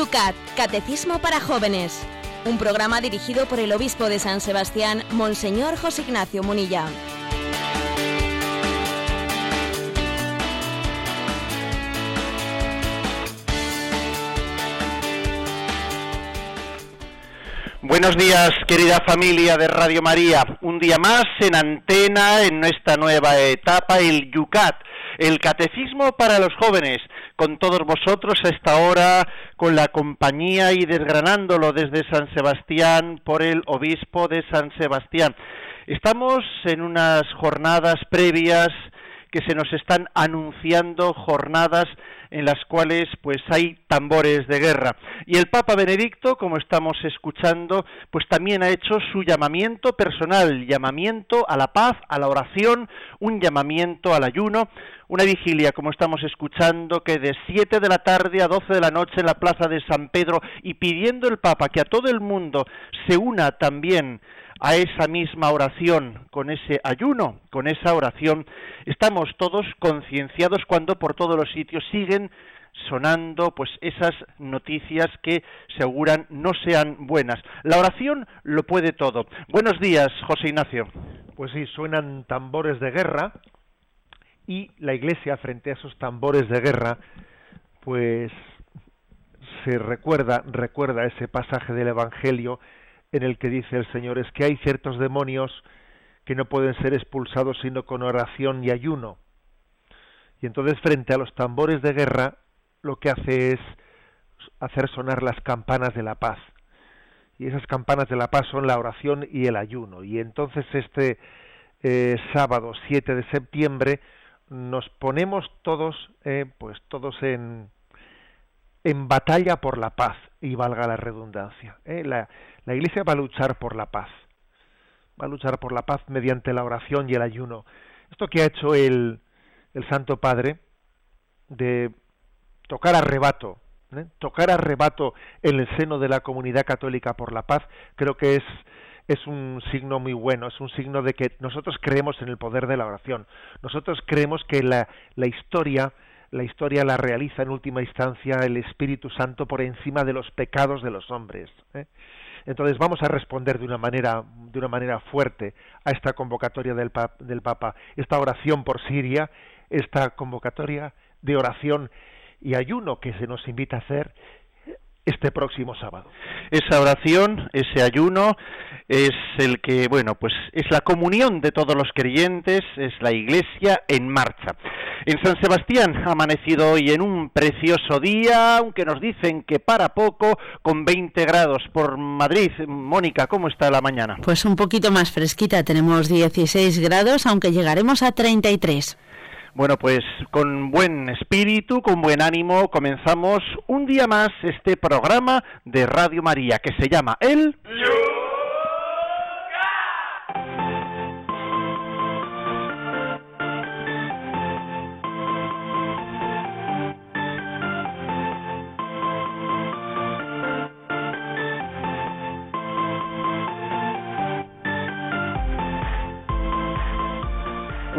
Yucat, Catecismo para Jóvenes. Un programa dirigido por el obispo de San Sebastián, Monseñor José Ignacio Munilla. Buenos días, querida familia de Radio María. Un día más en antena en nuestra nueva etapa, el Yucat, el Catecismo para los jóvenes. Con todos vosotros a esta hora, con la compañía y desgranándolo desde San Sebastián por el obispo de San Sebastián. Estamos en unas jornadas previas que se nos están anunciando jornadas en las cuales pues hay tambores de guerra. Y el Papa Benedicto, como estamos escuchando, pues también ha hecho su llamamiento personal, llamamiento a la paz, a la oración, un llamamiento al ayuno, una vigilia, como estamos escuchando, que de 7 de la tarde a 12 de la noche en la plaza de San Pedro y pidiendo el Papa que a todo el mundo se una también a esa misma oración, con ese ayuno, con esa oración, estamos todos concienciados cuando por todos los sitios siguen sonando pues esas noticias que aseguran no sean buenas. La oración lo puede todo. Buenos días, José Ignacio. Pues sí, suenan tambores de guerra y la Iglesia frente a esos tambores de guerra pues se recuerda recuerda ese pasaje del evangelio en el que dice el Señor es que hay ciertos demonios que no pueden ser expulsados sino con oración y ayuno. Y entonces frente a los tambores de guerra lo que hace es hacer sonar las campanas de la paz. Y esas campanas de la paz son la oración y el ayuno. Y entonces este eh, sábado 7 de septiembre nos ponemos todos, eh, pues todos en, en batalla por la paz, y valga la redundancia. Eh. La, la Iglesia va a luchar por la paz, va a luchar por la paz mediante la oración y el ayuno. Esto que ha hecho el, el Santo Padre de tocar arrebato, ¿eh? tocar arrebato en el seno de la comunidad católica por la paz, creo que es es un signo muy bueno, es un signo de que nosotros creemos en el poder de la oración. Nosotros creemos que la, la historia la historia la realiza en última instancia el Espíritu Santo por encima de los pecados de los hombres. ¿eh? Entonces vamos a responder de una manera de una manera fuerte a esta convocatoria del, del Papa, esta oración por Siria, esta convocatoria de oración y ayuno que se nos invita a hacer este próximo sábado. Esa oración, ese ayuno, es el que, bueno, pues es la comunión de todos los creyentes, es la iglesia en marcha. En San Sebastián ha amanecido hoy en un precioso día, aunque nos dicen que para poco, con 20 grados por Madrid. Mónica, ¿cómo está la mañana? Pues un poquito más fresquita, tenemos 16 grados, aunque llegaremos a 33. Bueno, pues con buen espíritu, con buen ánimo, comenzamos un día más este programa de Radio María que se llama El...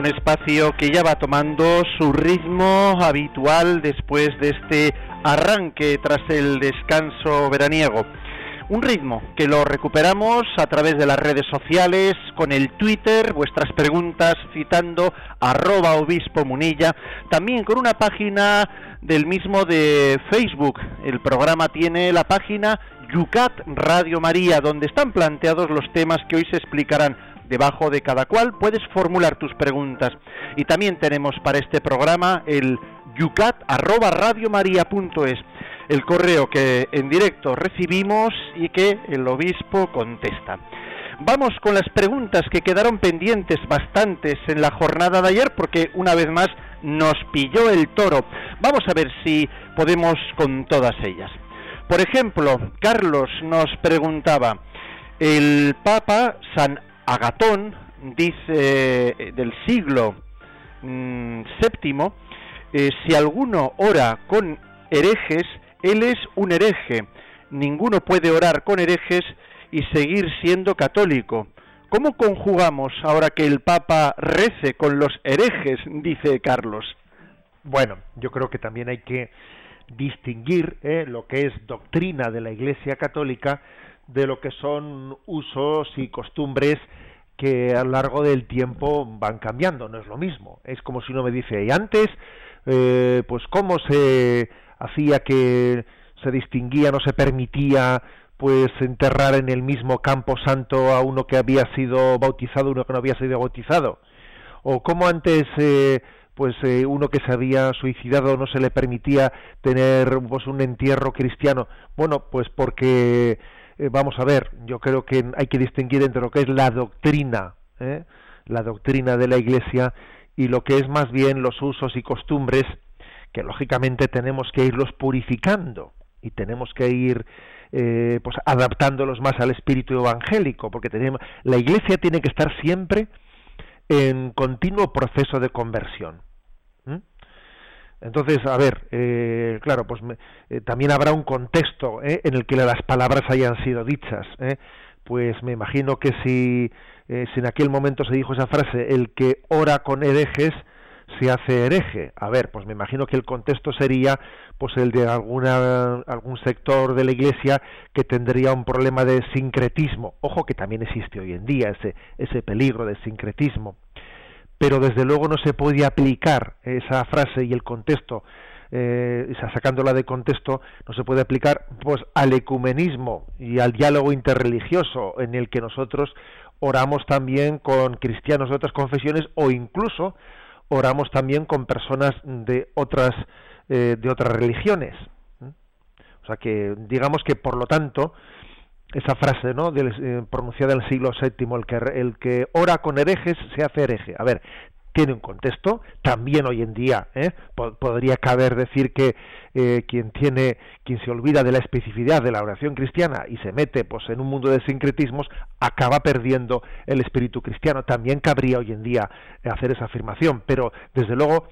un espacio que ya va tomando su ritmo habitual después de este arranque tras el descanso veraniego. Un ritmo que lo recuperamos a través de las redes sociales, con el Twitter, vuestras preguntas citando arroba obispo munilla, también con una página del mismo de Facebook. El programa tiene la página Yucat Radio María, donde están planteados los temas que hoy se explicarán debajo de cada cual puedes formular tus preguntas. Y también tenemos para este programa el yucat@radiomaria.es, el correo que en directo recibimos y que el obispo contesta. Vamos con las preguntas que quedaron pendientes bastantes en la jornada de ayer porque una vez más nos pilló el toro. Vamos a ver si podemos con todas ellas. Por ejemplo, Carlos nos preguntaba, el Papa San Agatón dice eh, del siglo mm, séptimo, eh, si alguno ora con herejes, él es un hereje. Ninguno puede orar con herejes y seguir siendo católico. ¿Cómo conjugamos ahora que el Papa rece con los herejes? dice Carlos. Bueno, yo creo que también hay que distinguir eh, lo que es doctrina de la Iglesia Católica de lo que son usos y costumbres que a lo largo del tiempo van cambiando, no es lo mismo. Es como si uno me dice, y antes, eh, pues cómo se hacía que se distinguía, no se permitía pues enterrar en el mismo campo santo a uno que había sido bautizado, uno que no había sido bautizado, o cómo antes eh, pues eh, uno que se había suicidado no se le permitía tener pues un entierro cristiano. Bueno, pues porque eh, vamos a ver, yo creo que hay que distinguir entre lo que es la doctrina, ¿eh? la doctrina de la Iglesia y lo que es más bien los usos y costumbres que lógicamente tenemos que irlos purificando y tenemos que ir eh, pues adaptándolos más al espíritu evangélico porque tenemos la Iglesia tiene que estar siempre en continuo proceso de conversión entonces, a ver, eh, claro, pues eh, también habrá un contexto eh, en el que las palabras hayan sido dichas. Pues me imagino que si, si en aquel momento se dijo esa frase, el que ora con herejes se hace hereje. A ver, pues me imagino que el contexto sería pues el de alguna, algún sector de la Iglesia que tendría un problema de sincretismo. Ojo que también existe hoy en día ese, ese peligro de sincretismo pero desde luego no se puede aplicar esa frase y el contexto, eh, sacándola de contexto, no se puede aplicar pues al ecumenismo y al diálogo interreligioso en el que nosotros oramos también con cristianos de otras confesiones o incluso oramos también con personas de otras eh, de otras religiones. O sea que digamos que por lo tanto esa frase ¿no? Eh, pronunciada en el siglo VII, el que, el que ora con herejes se hace hereje. A ver, tiene un contexto, también hoy en día ¿eh? podría caber decir que eh, quien tiene, quien se olvida de la especificidad de la oración cristiana y se mete pues en un mundo de sincretismos, acaba perdiendo el espíritu cristiano. También cabría hoy en día hacer esa afirmación, pero desde luego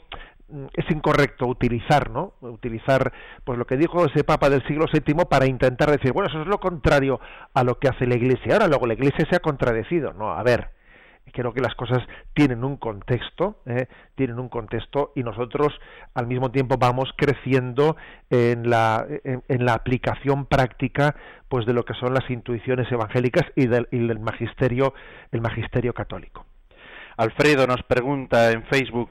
es incorrecto utilizar, ¿no? Utilizar, pues lo que dijo ese Papa del siglo VII para intentar decir, bueno, eso es lo contrario a lo que hace la Iglesia. Ahora luego la Iglesia se ha contradecido. No, a ver, creo que las cosas tienen un contexto, ¿eh? tienen un contexto y nosotros al mismo tiempo vamos creciendo en la, en, la aplicación práctica, pues de lo que son las intuiciones evangélicas y del, y del magisterio, el magisterio católico. Alfredo nos pregunta en Facebook,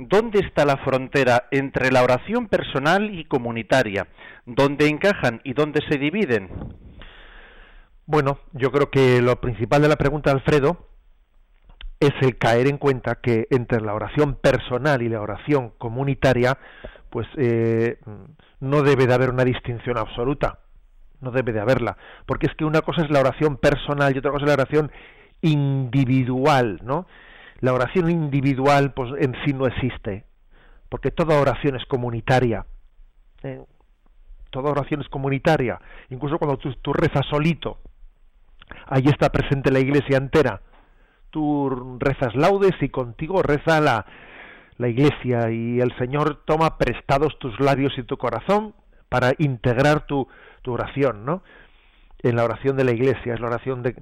¿dónde está la frontera entre la oración personal y comunitaria? ¿Dónde encajan y dónde se dividen? Bueno, yo creo que lo principal de la pregunta, Alfredo, es el caer en cuenta que entre la oración personal y la oración comunitaria, pues eh, no debe de haber una distinción absoluta, no debe de haberla, porque es que una cosa es la oración personal y otra cosa es la oración individual, ¿no? La oración individual pues en sí no existe, porque toda oración es comunitaria. ¿eh? Toda oración es comunitaria. Incluso cuando tú, rezas solito, ahí está presente la iglesia entera. Tú rezas laudes y contigo reza la, la iglesia y el Señor toma prestados tus labios y tu corazón para integrar tu, tu oración, ¿no? En la oración de la Iglesia, es la oración de,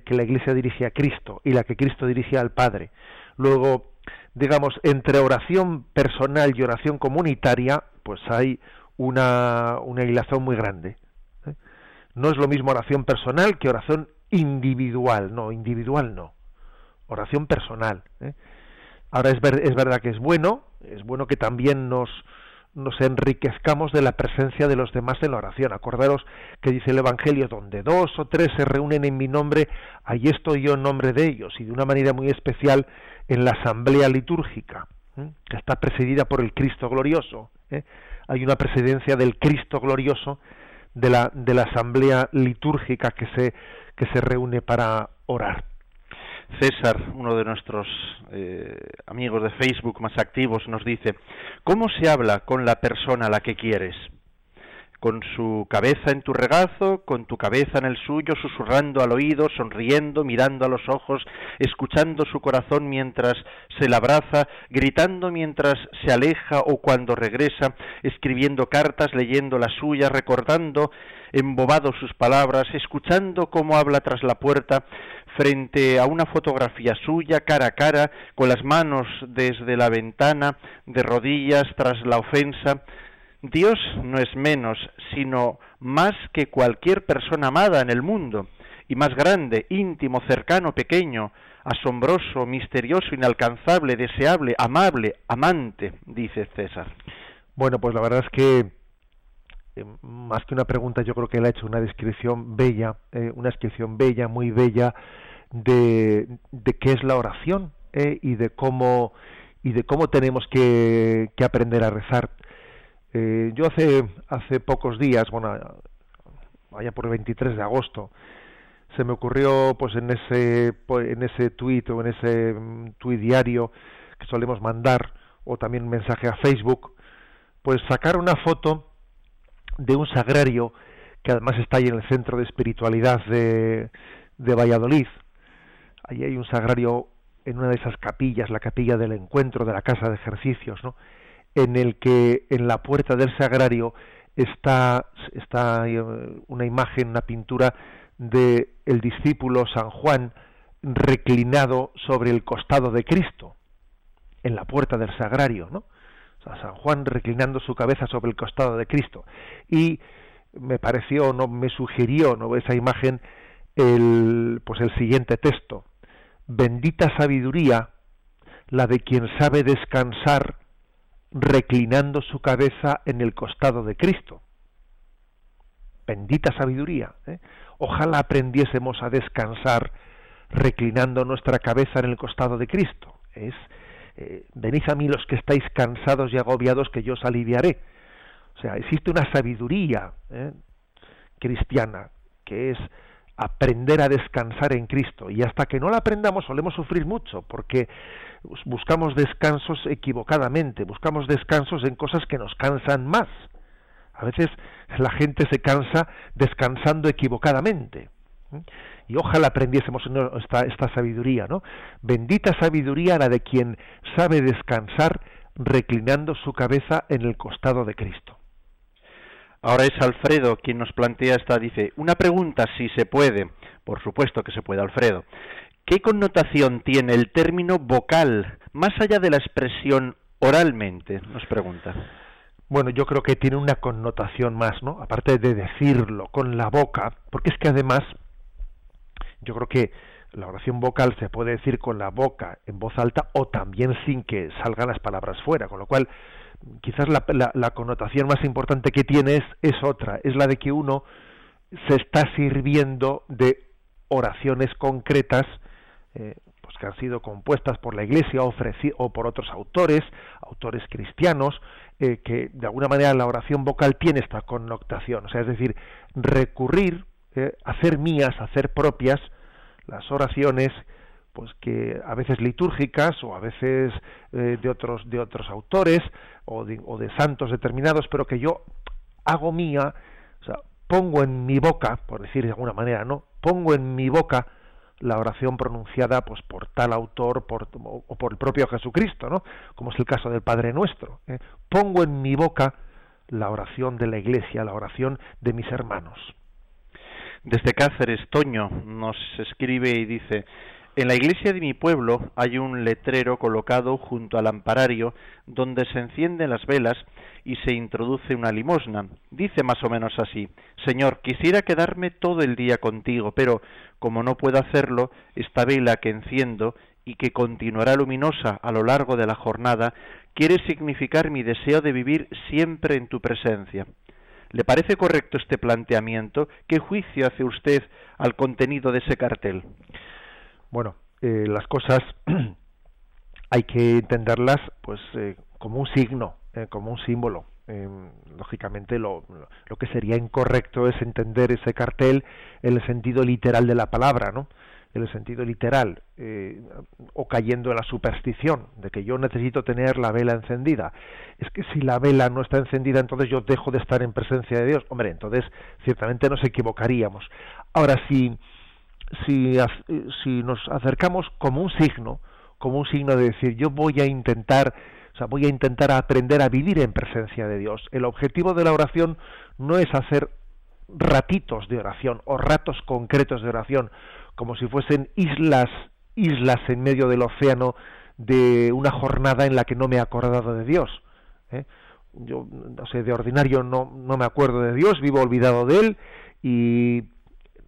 que la Iglesia dirige a Cristo y la que Cristo dirige al Padre. Luego, digamos, entre oración personal y oración comunitaria, pues hay una, una muy grande. ¿eh? No es lo mismo oración personal que oración individual, no, individual no, oración personal. ¿eh? Ahora es, ver, es verdad que es bueno, es bueno que también nos, nos enriquezcamos de la presencia de los demás en la oración. Acordaros que dice el Evangelio, donde dos o tres se reúnen en mi nombre, ahí estoy yo en nombre de ellos, y de una manera muy especial en la asamblea litúrgica, que está presidida por el Cristo glorioso. ¿eh? Hay una presidencia del Cristo glorioso de la, de la asamblea litúrgica que se, que se reúne para orar. César, uno de nuestros eh, amigos de Facebook más activos, nos dice, ¿cómo se habla con la persona a la que quieres? Con su cabeza en tu regazo, con tu cabeza en el suyo, susurrando al oído, sonriendo, mirando a los ojos, escuchando su corazón mientras se la abraza, gritando mientras se aleja o cuando regresa, escribiendo cartas, leyendo las suyas, recordando embobado sus palabras, escuchando cómo habla tras la puerta, frente a una fotografía suya, cara a cara, con las manos desde la ventana, de rodillas tras la ofensa, Dios no es menos, sino más que cualquier persona amada en el mundo, y más grande, íntimo, cercano, pequeño, asombroso, misterioso, inalcanzable, deseable, amable, amante, dice César. Bueno, pues la verdad es que eh, más que una pregunta, yo creo que él ha hecho una descripción bella, eh, una descripción bella, muy bella, de, de qué es la oración eh, y de cómo y de cómo tenemos que, que aprender a rezar. Yo hace hace pocos días, bueno, vaya por el 23 de agosto, se me ocurrió, pues en ese en ese tuit o en ese mm, tuit diario que solemos mandar o también un mensaje a Facebook, pues sacar una foto de un sagrario que además está ahí en el centro de espiritualidad de, de Valladolid. Allí hay un sagrario en una de esas capillas, la capilla del encuentro de la casa de ejercicios, ¿no? En el que en la puerta del sagrario está, está eh, una imagen, una pintura de el discípulo San Juan reclinado sobre el costado de Cristo, en la puerta del sagrario, ¿no? a San Juan reclinando su cabeza sobre el costado de Cristo. Y me pareció, no me sugirió, no esa imagen el pues el siguiente texto. Bendita sabiduría la de quien sabe descansar reclinando su cabeza en el costado de Cristo. Bendita sabiduría. ¿eh? Ojalá aprendiésemos a descansar reclinando nuestra cabeza en el costado de Cristo. Es eh, venid a mí los que estáis cansados y agobiados, que yo os aliviaré. O sea, existe una sabiduría ¿eh? cristiana que es aprender a descansar en Cristo. Y hasta que no la aprendamos solemos sufrir mucho, porque buscamos descansos equivocadamente, buscamos descansos en cosas que nos cansan más. A veces la gente se cansa descansando equivocadamente. y ojalá aprendiésemos esta, esta sabiduría, ¿no? Bendita sabiduría la de quien sabe descansar reclinando su cabeza en el costado de Cristo. Ahora es Alfredo quien nos plantea esta, dice, una pregunta si se puede, por supuesto que se puede, Alfredo. ¿Qué connotación tiene el término vocal más allá de la expresión oralmente? Nos pregunta. Bueno, yo creo que tiene una connotación más, ¿no? Aparte de decirlo con la boca, porque es que además yo creo que la oración vocal se puede decir con la boca en voz alta o también sin que salgan las palabras fuera, con lo cual quizás la, la, connotación más importante que tiene es, otra, es la de que uno se está sirviendo de oraciones concretas eh, pues que han sido compuestas por la Iglesia o por otros autores, autores cristianos, eh, que de alguna manera la oración vocal tiene esta connotación, o sea, es decir, recurrir, eh, hacer mías, hacer propias las oraciones pues que a veces litúrgicas o a veces eh, de otros de otros autores o de, o de, santos determinados pero que yo hago mía o sea pongo en mi boca por decir de alguna manera no pongo en mi boca la oración pronunciada pues por tal autor por, o por el propio Jesucristo no como es el caso del Padre Nuestro ¿eh? pongo en mi boca la oración de la Iglesia la oración de mis hermanos. Desde Cáceres, Toño nos escribe y dice, en la iglesia de mi pueblo hay un letrero colocado junto al amparario donde se encienden las velas y se introduce una limosna. Dice más o menos así, Señor, quisiera quedarme todo el día contigo, pero como no puedo hacerlo, esta vela que enciendo y que continuará luminosa a lo largo de la jornada, quiere significar mi deseo de vivir siempre en tu presencia. ¿Le parece correcto este planteamiento? ¿Qué juicio hace usted al contenido de ese cartel? Bueno, eh, las cosas hay que entenderlas pues eh, como un signo, eh, como un símbolo. lógicamente lo, lo que sería incorrecto es entender ese cartel en el sentido literal de la palabra, ¿no? en el sentido literal, eh, o cayendo en la superstición de que yo necesito tener la vela encendida. Es que si la vela no está encendida, entonces yo dejo de estar en presencia de Dios. Hombre, entonces ciertamente nos equivocaríamos. Ahora, si, si, si nos acercamos como un signo, como un signo de decir, yo voy a intentar, o sea, voy a intentar aprender a vivir en presencia de Dios. El objetivo de la oración no es hacer ratitos de oración o ratos concretos de oración, como si fuesen islas, islas en medio del océano de una jornada en la que no me he acordado de Dios. ¿eh? yo no sé, de ordinario no, no me acuerdo de Dios, vivo olvidado de Él y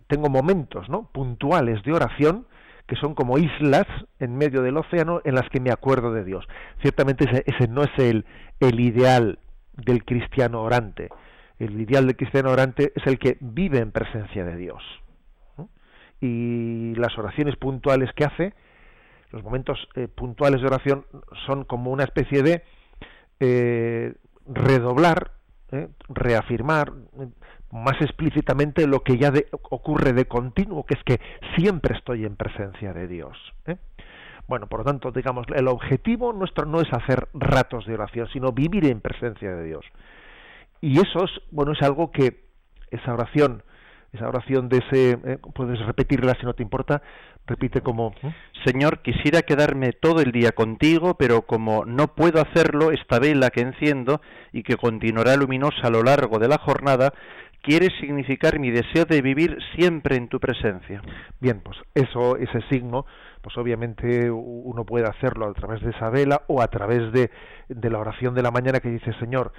tengo momentos, ¿no? Puntuales de oración que son como islas en medio del océano en las que me acuerdo de Dios. Ciertamente ese, no es el, el ideal del cristiano orante. El ideal del cristiano orante es el que vive en presencia de Dios. Y las oraciones puntuales que hace, los momentos eh, puntuales de oración, son como una especie de eh, redoblar, eh, reafirmar más explícitamente lo que ya ocurre de continuo, que es que siempre estoy en presencia de Dios. Bueno, por lo tanto, digamos, el objetivo nuestro no es hacer ratos de oración, sino vivir en presencia de Dios. Y eso es, bueno, es algo que esa oración, esa oración de ese, eh, puedes repetirla si no te importa, repite como Señor, quisiera quedarme todo el día contigo, pero como no puedo hacerlo, esta vela que enciendo y que continuará luminosa a lo largo de la jornada, quiere significar mi deseo de vivir siempre en tu presencia. Bien, pues eso, ese signo, pues obviamente uno puede hacerlo a través de esa vela o a través de, de la oración de la mañana que dice, Señor,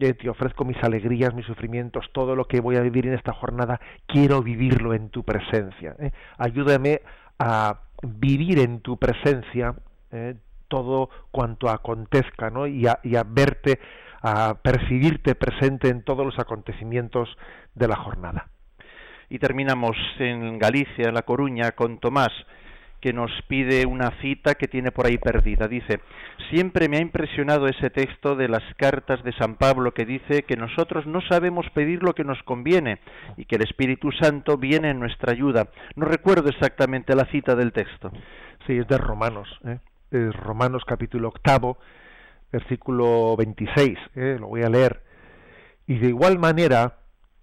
eh, te ofrezco mis alegrías, mis sufrimientos, todo lo que voy a vivir en esta jornada, quiero vivirlo en tu presencia. ¿eh? Ayúdame a vivir en tu presencia ¿eh? todo cuanto acontezca, ¿no? Y a, y a verte, a percibirte presente en todos los acontecimientos de la jornada. Y terminamos en Galicia, en La Coruña, con Tomás que nos pide una cita que tiene por ahí perdida. Dice, siempre me ha impresionado ese texto de las cartas de San Pablo que dice que nosotros no sabemos pedir lo que nos conviene y que el Espíritu Santo viene en nuestra ayuda. No recuerdo exactamente la cita del texto. Sí, es de Romanos, ¿eh? es Romanos capítulo octavo, versículo 26, ¿eh? lo voy a leer. Y de igual manera,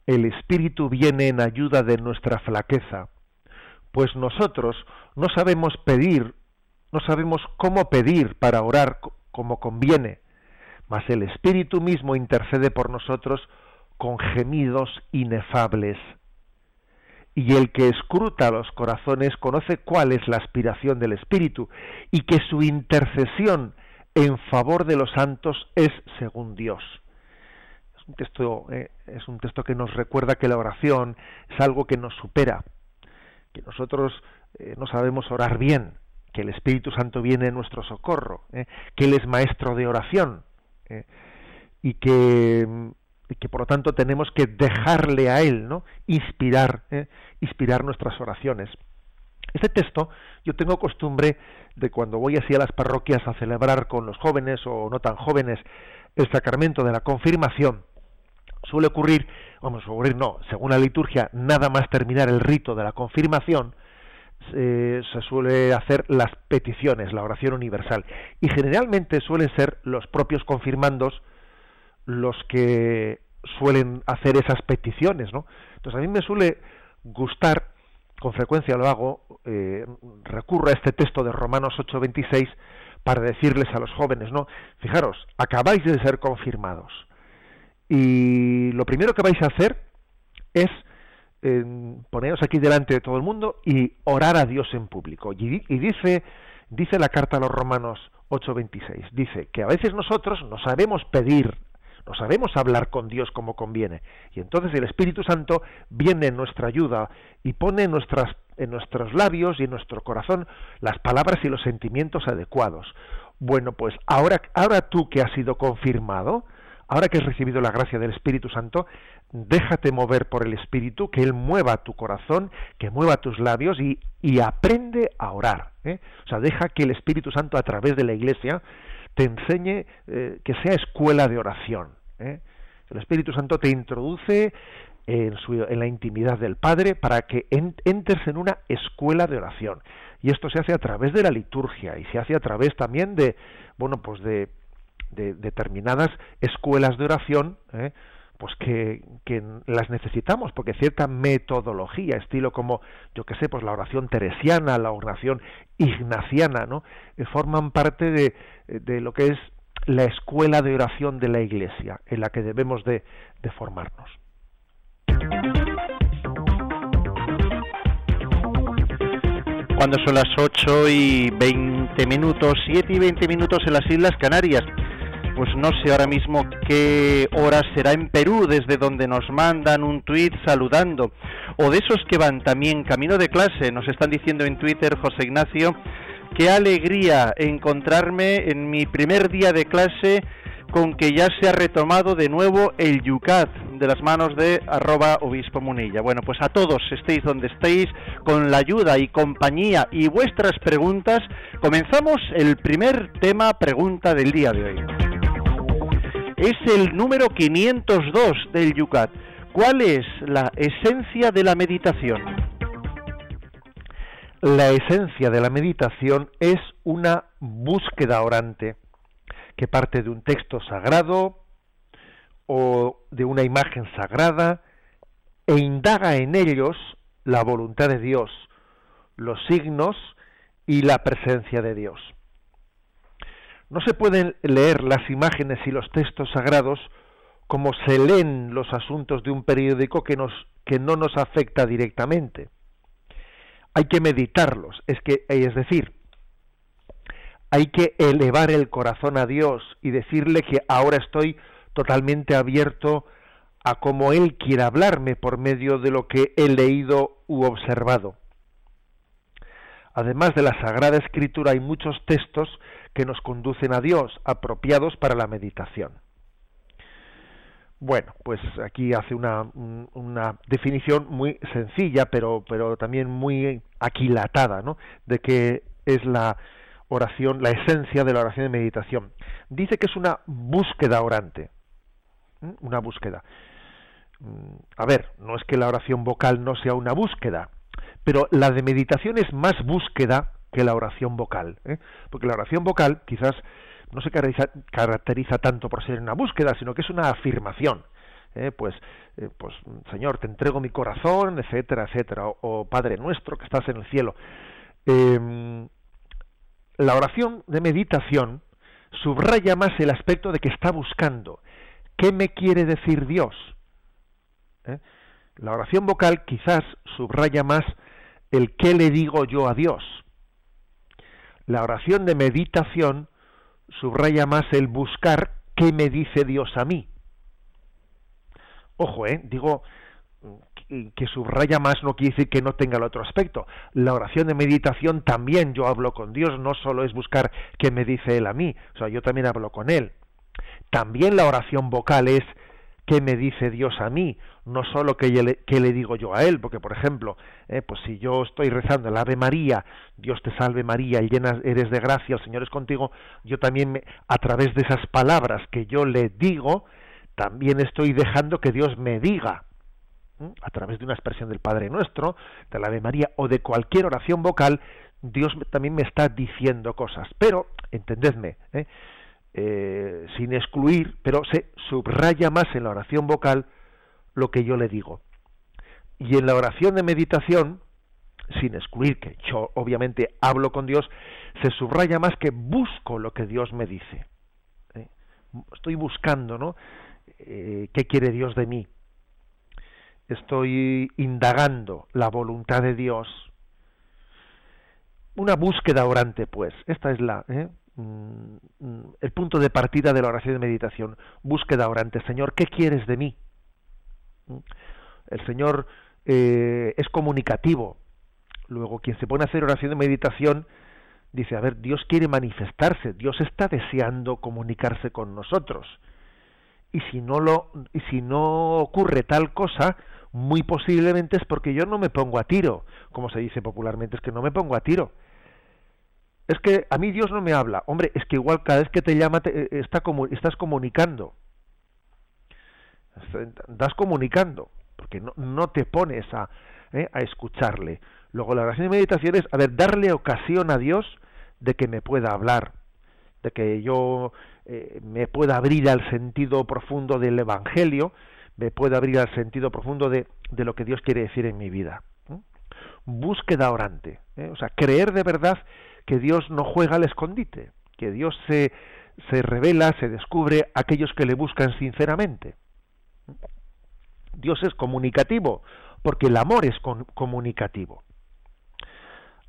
el Espíritu viene en ayuda de nuestra flaqueza pues nosotros no sabemos pedir, no sabemos cómo pedir para orar como conviene, mas el Espíritu mismo intercede por nosotros con gemidos inefables. Y el que escruta los corazones conoce cuál es la aspiración del Espíritu y que su intercesión en favor de los santos es según Dios. Es un texto, eh, es un texto que nos recuerda que la oración es algo que nos supera, que nosotros eh, no sabemos orar bien, que el Espíritu Santo viene en nuestro socorro, ¿eh? que Él es maestro de oración y, que, que por lo tanto tenemos que dejarle a Él, ¿no? Inspirar, inspirar nuestras oraciones. Este texto yo tengo costumbre de cuando voy así a las parroquias a celebrar con los jóvenes o no tan jóvenes el sacramento de la confirmación, suele ocurrir, vamos a ocurrir no, según la liturgia, nada más terminar el rito de la confirmación, se suele hacer las peticiones, la oración universal. Y generalmente suelen ser los propios confirmandos los que suelen hacer esas peticiones, ¿no? Entonces a mí me suele gustar, con frecuencia lo hago, eh, recurro a este texto de Romanos 8:26 para decirles a los jóvenes, ¿no? Fijaros, acabáis de ser confirmados y lo primero que vais a hacer es eh, poneros aquí delante de todo el mundo y orar a Dios en público. Y, dice, dice la carta a los Romanos 8:26, dice que a veces nosotros no sabemos pedir, no sabemos hablar con Dios como conviene. Y entonces el Espíritu Santo viene en nuestra ayuda y pone en, nuestras, en nuestros labios y en nuestro corazón las palabras y los sentimientos adecuados. Bueno, pues ahora, ahora tú que has sido confirmado, ahora que has recibido la gracia del Espíritu Santo, déjate mover por el Espíritu, que Él mueva tu corazón, que mueva tus labios y, aprende a orar. ¿eh? O sea, deja que el Espíritu Santo a través de la Iglesia te enseñe eh, que sea escuela de oración. ¿eh? El Espíritu Santo te introduce en, en, la intimidad del Padre para que entres en una escuela de oración. Y esto se hace a través de la liturgia y se hace a través también de, bueno, pues de de determinadas escuelas de oración, ¿eh? Pues que, que, las necesitamos, porque cierta metodología, estilo como, yo que sé, pues la oración teresiana, la oración ignaciana, ¿no? Eh, forman parte de, de, lo que es la escuela de oración de la Iglesia, en la que debemos de, de formarnos. Cuando son las 8 y 20 minutos, 7 y 20 minutos en las Islas Canarias, pues no sé ahora mismo qué hora será en Perú, desde donde nos mandan un tuit saludando, o de esos que van también camino de clase, nos están diciendo en Twitter, José Ignacio, qué alegría encontrarme en mi primer día de clase con que ya se ha retomado de nuevo el Yucat de las manos de arroba obispo munilla. Bueno, pues a todos, estéis donde estéis, con la ayuda y compañía y vuestras preguntas, comenzamos el primer tema pregunta del día de hoy. Es el número 502 del Yucat. ¿Cuál es la esencia de la meditación? La esencia de la meditación es una búsqueda orante que parte de un texto sagrado o de una imagen sagrada e indaga en ellos la voluntad de Dios, los signos y la presencia de Dios. No se pueden leer las imágenes y los textos sagrados como se leen los asuntos de un periódico que, no nos afecta directamente. Hay que meditarlos, es, que, es decir, hay que elevar el corazón a Dios y decirle que ahora estoy totalmente abierto a cómo Él quiere hablarme por medio de lo que he leído u observado. Además de la Sagrada Escritura hay muchos textos que nos conducen a Dios, apropiados para la meditación. Bueno, pues aquí hace una, una definición muy sencilla, pero, pero también muy aquilatada, ¿no? De que es la, oración, la esencia de la oración de meditación. Dice que es una búsqueda orante. Una búsqueda. Mm, a ver, no es que la oración vocal no sea una búsqueda, pero la de meditación es más búsqueda que la oración vocal. ¿eh? Porque la oración vocal quizás no se caracteriza, tanto por ser una búsqueda, sino que es una afirmación. ¿eh? Pues, eh, pues, Señor, te entrego mi corazón, etcétera, etcétera. O, Padre nuestro que estás en el cielo. Em, la oración de meditación subraya más el aspecto de que está buscando. ¿Qué me quiere decir Dios? ¿Eh? La oración vocal quizás subraya más el qué le digo yo a Dios. La oración de meditación subraya más el buscar qué me dice Dios a mí. Ojo, eh, digo que subraya más no quiere decir que no tenga el otro aspecto. La oración de meditación también yo hablo con Dios, no solo es buscar qué me dice Él a mí, o sea, yo también hablo con Él. También la oración vocal es qué me dice Dios a mí, no solo qué le, digo yo a Él, porque por ejemplo, eh, pues si yo estoy rezando el Ave María, Dios te salve María, llena eres de gracia, el Señor es contigo, yo también me, a través de esas palabras que yo le digo, también estoy dejando que Dios me diga a través de una expresión del Padre Nuestro, de la Ave María o de cualquier oración vocal, Dios también me está diciendo cosas. Pero, entendedme, ¿eh? Eh, sin excluir, pero se subraya más en la oración vocal lo que yo le digo. Y en la oración de meditación, sin excluir que yo obviamente hablo con Dios, se subraya más que busco lo que Dios me dice. ¿eh? Estoy buscando, ¿no? ¿Qué quiere Dios de mí? estoy indagando la voluntad de Dios. Una búsqueda orante, pues. Esta es la ¿eh? Mm, el punto de partida de la oración de meditación. Búsqueda orante. Señor, ¿qué quieres de mí? ¿Mm? El Señor eh, es comunicativo. Luego, quien se pone a hacer oración de meditación dice, a ver, Dios quiere manifestarse, Dios está deseando comunicarse con nosotros. Y si no lo, y si no ocurre tal cosa, muy posiblemente es porque yo no me pongo a tiro, como se dice popularmente, es que no me pongo a tiro. Es que a mí Dios no me habla. Hombre, es que igual cada vez que te llama te, eh, está como, estás comunicando. Estás comunicando, porque no, te pones a, eh, a escucharle. Luego la oración de meditación es, a ver, darle ocasión a Dios de que me pueda hablar, de que yo eh, me pueda abrir al sentido profundo del Evangelio, me puede abrir al sentido profundo de, de, lo que Dios quiere decir en mi vida. Búsqueda orante, ¿eh? o sea, creer de verdad que Dios no juega al escondite, que Dios se, se revela, se descubre a aquellos que le buscan sinceramente. Dios es comunicativo, porque el amor es comunicativo.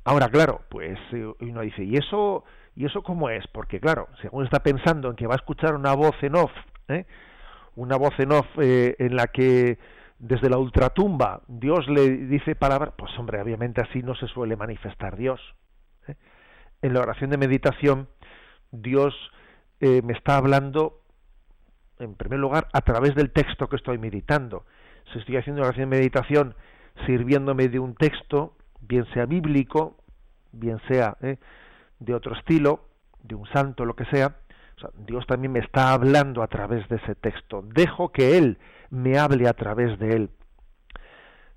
Ahora, claro, pues eh, uno dice, ¿y eso, ¿Y eso cómo es? Porque claro, según está pensando en que va a escuchar una voz en off, ¿eh? una voz en off eh, en la que desde la ultratumba Dios le dice palabras, pues hombre, obviamente así no se suele manifestar Dios. En la oración de meditación, Dios eh, me está hablando, en primer lugar, a través del texto que estoy meditando. Si estoy haciendo una oración de meditación sirviéndome de un texto, bien sea bíblico, bien sea ¿eh? de otro estilo, de un santo, lo que sea, Dios también me está hablando a través de ese texto. Dejo que Él me hable a través de Él.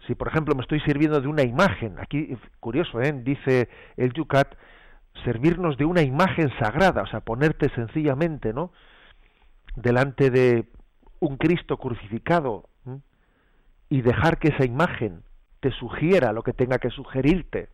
Si, por ejemplo, me estoy sirviendo de una imagen, aquí, curioso, ¿eh? dice el Yucat, servirnos de una imagen sagrada, o sea, ponerte sencillamente, ¿no? Delante de un Cristo crucificado y dejar que esa imagen te sugiera lo que tenga que sugerirte.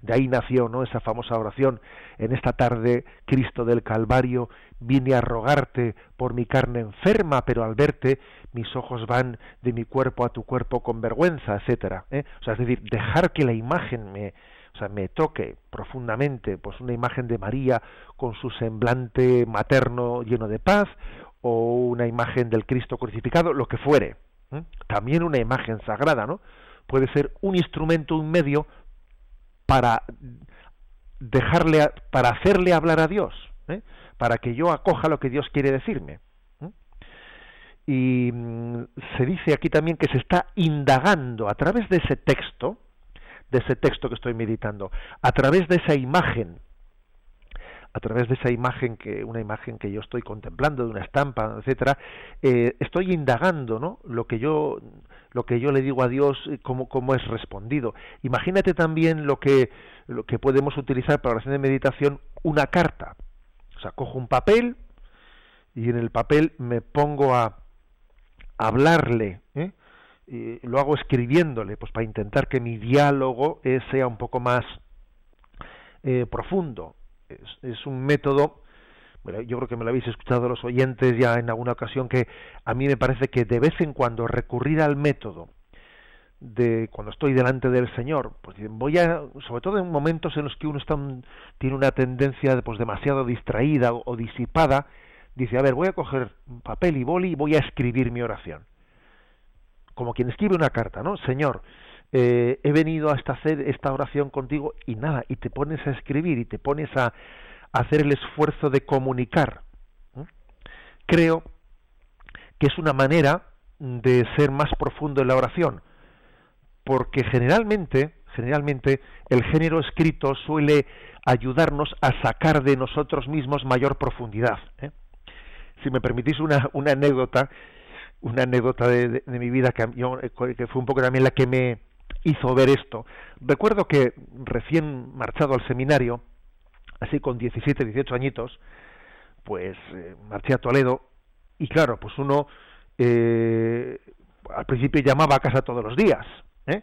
De ahí nació ¿no? esa famosa oración. En esta tarde, Cristo del Calvario, vine a rogarte por mi carne enferma, pero al verte, mis ojos van de mi cuerpo a tu cuerpo con vergüenza, etcétera. ¿eh? O sea, es decir, dejar que la imagen me, o sea, me toque profundamente, pues una imagen de María con su semblante materno lleno de paz, o una imagen del Cristo crucificado, lo que fuere. ¿eh? También una imagen sagrada, ¿no? Puede ser un instrumento, un medio para dejarle, para hacerle hablar a Dios, ¿eh? para que yo acoja lo que Dios quiere decirme. ¿eh? Y mm, se dice aquí también que se está indagando a través de ese texto, de ese texto que estoy meditando, a través de esa imagen a través de esa imagen que una imagen que yo estoy contemplando de una estampa etcétera eh, estoy indagando no lo que yo lo que yo le digo a Dios cómo, cómo es respondido. Imagínate también lo que lo que podemos utilizar para oración de meditación una carta. O sea cojo un papel y en el papel me pongo a hablarle ¿eh? Lo hago escribiéndole pues para intentar que mi diálogo eh, sea un poco más profundo es, un método yo creo que me lo habéis escuchado los oyentes ya en alguna ocasión que a mí me parece que de vez en cuando recurrir al método de cuando estoy delante del Señor, pues voy a, sobre todo en momentos en los que uno está, tiene una tendencia pues demasiado distraída o, disipada, dice, a ver, voy a coger papel y boli y voy a escribir mi oración. Como quien escribe una carta, ¿no? Señor, eh, he venido hasta hacer esta oración contigo y nada, y te pones a escribir y te pones a, hacer el esfuerzo de comunicar. Creo que es una manera de ser más profundo en la oración, porque generalmente, generalmente el género escrito suele ayudarnos a sacar de nosotros mismos mayor profundidad. ¿eh? Si me permitís una, una anécdota, una anécdota de, mi vida que, que fue un poco también la que me, hizo ver esto. Recuerdo que recién marchado al seminario, así con 17, 18 añitos, pues eh, marché a Toledo y claro, pues uno eh, al principio llamaba a casa todos los días, ¿eh?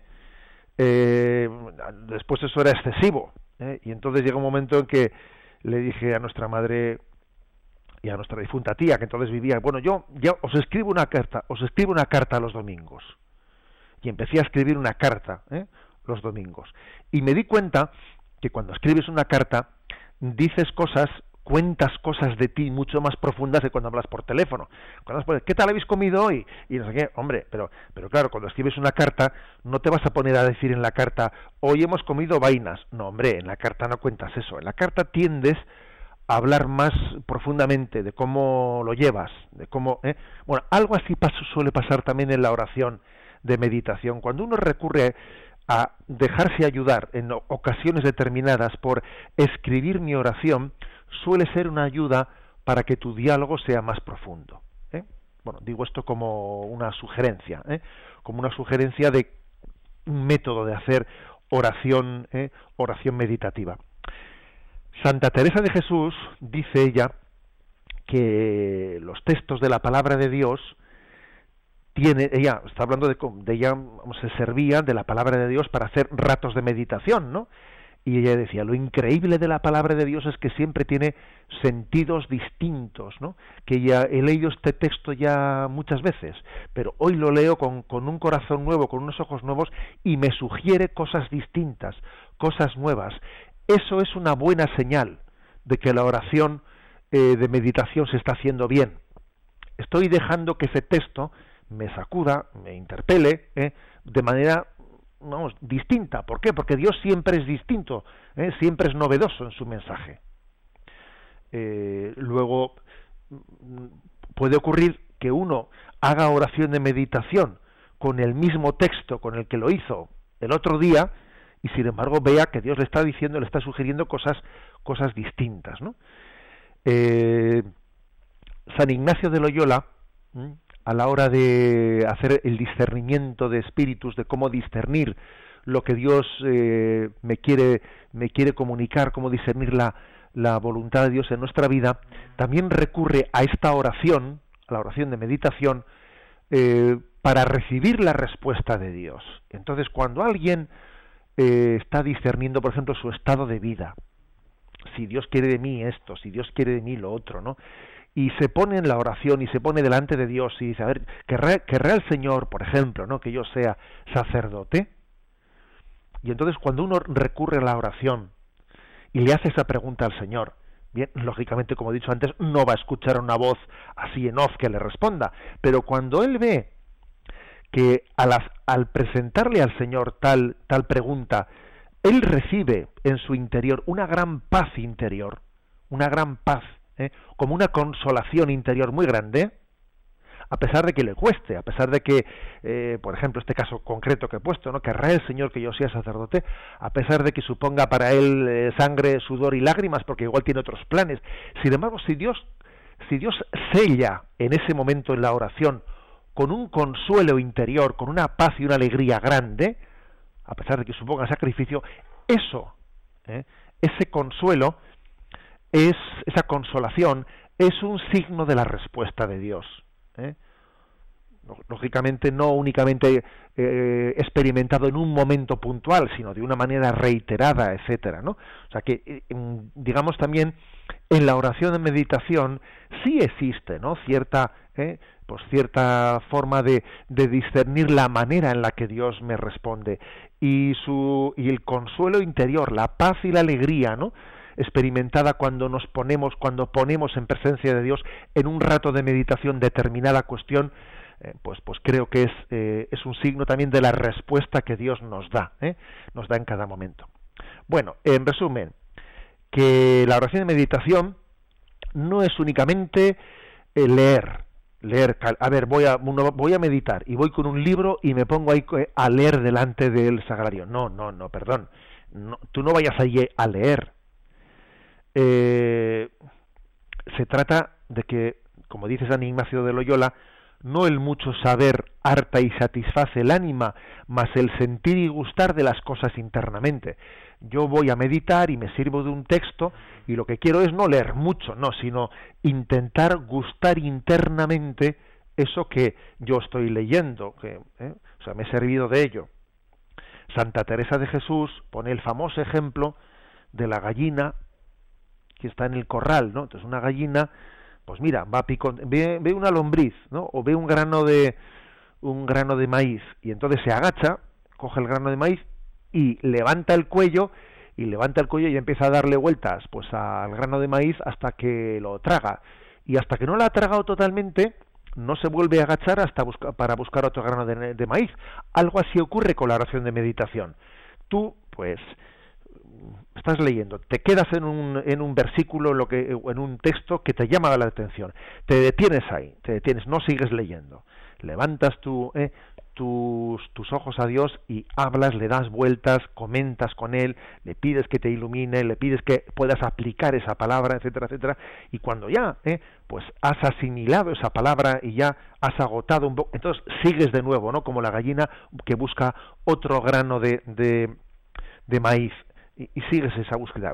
después eso era excesivo y entonces llegó un momento en que le dije a nuestra madre y a nuestra difunta tía que entonces vivía, bueno, yo ya os escribo una carta, os escribo una carta los domingos y empecé a escribir una carta ¿eh? los domingos. Y me di cuenta que cuando escribes una carta dices cosas, cuentas cosas de ti mucho más profundas de cuando hablas por teléfono. Cuando hablas ¿qué tal habéis comido hoy? Y no sé qué, hombre, pero, pero claro, cuando escribes una carta no te vas a poner a decir en la carta, hoy hemos comido vainas. No, hombre, en la carta no cuentas eso. En la carta tiendes hablar más profundamente de cómo lo llevas, de cómo... ¿eh? Bueno, algo así suele pasar también en la oración de meditación. Cuando uno recurre a dejarse ayudar en ocasiones determinadas por escribir mi oración, suele ser una ayuda para que tu diálogo sea más profundo. ¿eh? Bueno, digo esto como una sugerencia, ¿eh? como una sugerencia de un método de hacer oración, ¿eh? oración meditativa. Santa Teresa de Jesús dice ella que los textos de la palabra de Dios tiene, ella está hablando de, de ella se servía de la palabra de Dios para hacer ratos de meditación, ¿no? Y ella decía, lo increíble de la palabra de Dios es que siempre tiene sentidos distintos, ¿no? Que ya he leído este texto ya muchas veces, pero hoy lo leo con, con un corazón nuevo, con unos ojos nuevos, y me sugiere cosas distintas, cosas nuevas. Eso es una buena señal, de que la oración eh, de meditación se está haciendo bien. Estoy dejando que ese texto me sacuda, me interpele, ¿eh? de manera vamos, distinta. ¿Por qué? Porque Dios siempre es distinto, ¿eh? siempre es novedoso en su mensaje. luego puede ocurrir que uno haga oración de meditación con el mismo texto con el que lo hizo el otro día y sin embargo vea que Dios le está diciendo, le está sugiriendo cosas, cosas distintas. ¿no? Eh, San Ignacio de Loyola, a la hora de hacer el discernimiento de espíritus, de cómo discernir lo que Dios eh, me quiere me quiere comunicar, cómo discernir la, la voluntad de Dios en nuestra vida, también recurre a esta oración, a la oración de meditación, eh, para recibir la respuesta de Dios. Entonces, cuando alguien eh, está discerniendo, por ejemplo, su estado de vida, si Dios quiere de mí esto, si Dios quiere de mí lo otro, ¿no? Y se pone en la oración y se pone delante de Dios y dice, a ver, ¿querrá, el Señor, por ejemplo, ¿no? que yo sea sacerdote? Y entonces cuando uno recurre a la oración y le hace esa pregunta al Señor, bien, lógicamente, como he dicho antes, no va a escuchar una voz así en off que le responda, pero cuando él ve que al, presentarle al Señor tal, tal pregunta, él recibe en su interior una gran paz interior, una gran paz, ¿eh? como una consolación interior muy grande, a pesar de que le cueste, a pesar de que, eh, por ejemplo, este caso concreto que he puesto, ¿no? querrá el Señor que yo sea sacerdote, a pesar de que suponga para él eh, sangre, sudor y lágrimas, porque igual tiene otros planes. Sin embargo, si Dios, si Dios sella en ese momento en la oración con un consuelo interior, con una paz y una alegría grande, a pesar de que suponga sacrificio, eso, ¿eh? ese consuelo, es, esa consolación, es un signo de la respuesta de Dios. ¿eh? Lógicamente no únicamente eh, experimentado en un momento puntual, sino de una manera reiterada, etcétera, ¿no? O sea que, digamos también, en la oración de meditación sí existe, ¿no? Cierta pues cierta forma de, de, discernir la manera en la que Dios me responde y su y el consuelo interior, la paz y la alegría, ¿no? experimentada cuando nos ponemos cuando ponemos en presencia de Dios en un rato de meditación determinada cuestión eh, pues pues creo que es eh, es un signo también de la respuesta que Dios nos da ¿eh? nos da en cada momento bueno en resumen que la oración de meditación no es únicamente leer leer, a ver, voy a, voy a meditar y voy con un libro y me pongo ahí a leer delante del sagrario. No, no, no, perdón. tú no vayas allí a leer. Eh, se trata de que, como dice San Ignacio de Loyola, no el mucho saber harta y satisface el ánima, mas el sentir y gustar de las cosas internamente yo voy a meditar y me sirvo de un texto y lo que quiero es no leer mucho, no, sino intentar gustar internamente eso que yo estoy leyendo, que, ¿eh? o sea, me he servido de ello. Santa Teresa de Jesús pone el famoso ejemplo de la gallina que está en el corral, ¿no? Entonces una gallina, pues mira, va picón, ve, ve una lombriz, ¿no? O ve un grano de un grano de maíz y entonces se agacha, coge el grano de maíz y levanta el cuello y levanta el cuello y empieza a darle vueltas pues al grano de maíz hasta que lo traga. Y hasta que no lo ha tragado totalmente no se vuelve a agachar hasta para buscar otro grano de, maíz. Algo así ocurre con la oración de meditación. Tú pues estás leyendo, te quedas en un, en un versículo, lo que, en un texto que te llama la atención, te detienes ahí, te detienes, no sigues leyendo, levantas tu, eh, tus, tus ojos a Dios y hablas, le das vueltas, comentas con Él, le pides que te ilumine, le pides que puedas aplicar esa palabra, etcétera, etcétera. Y cuando ya, eh, pues has asimilado esa palabra y ya has agotado un poco, entonces sigues de nuevo, ¿no? Como la gallina que busca otro grano de, de, de maíz. Y, sigues esa búsqueda.